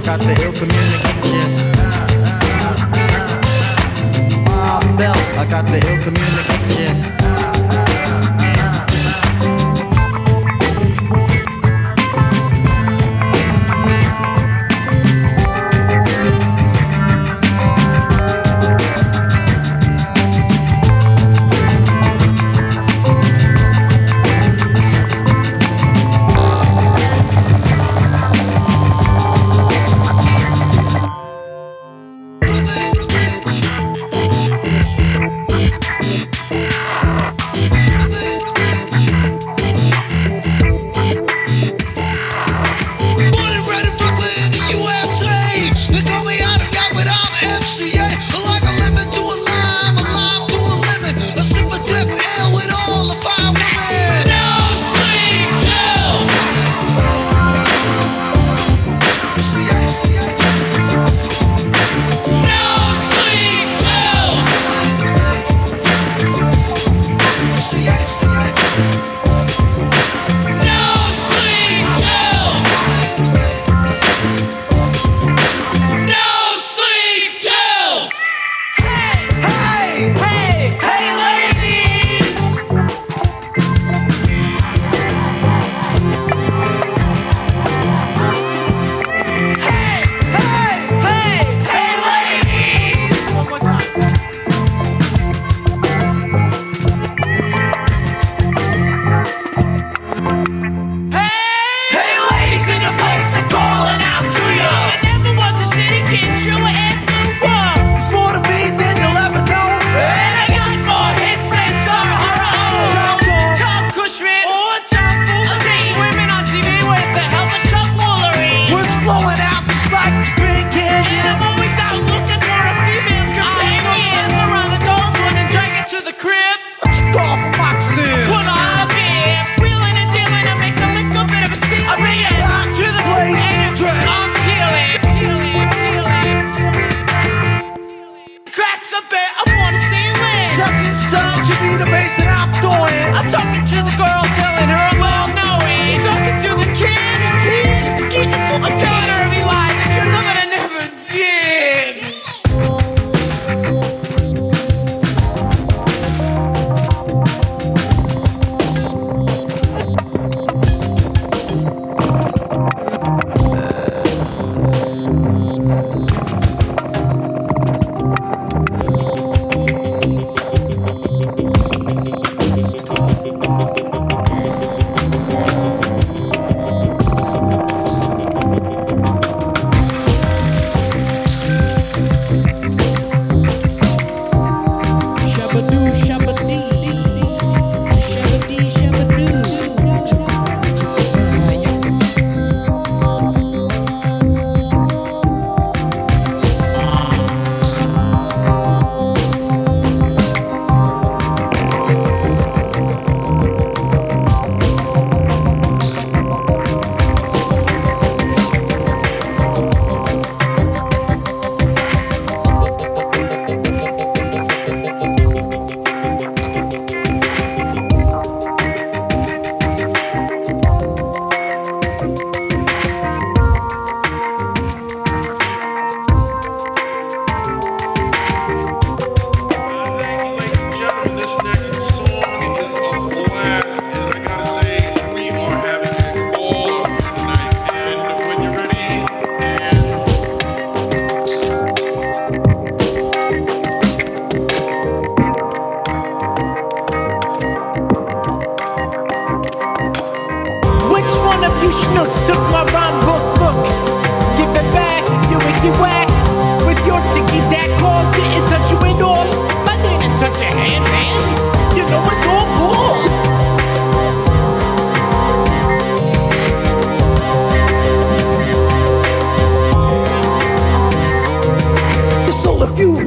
I got the ill communication. I got the ill communication. to be the bass that I'm doing. I'm talking to the girls.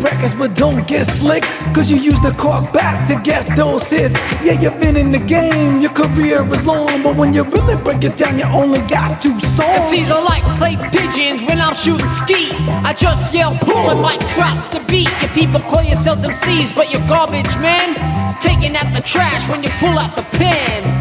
Records, but don't get slick. Cause you use the cork back to get those hits. Yeah, you've been in the game, your career is long. But when you really break it down, you only got two songs. Seas are like clay pigeons when I'm shooting ski. I just yell pull and mic drops the beat. You people call yourselves MCs, but you're garbage, man. Taking out the trash when you pull out the pen.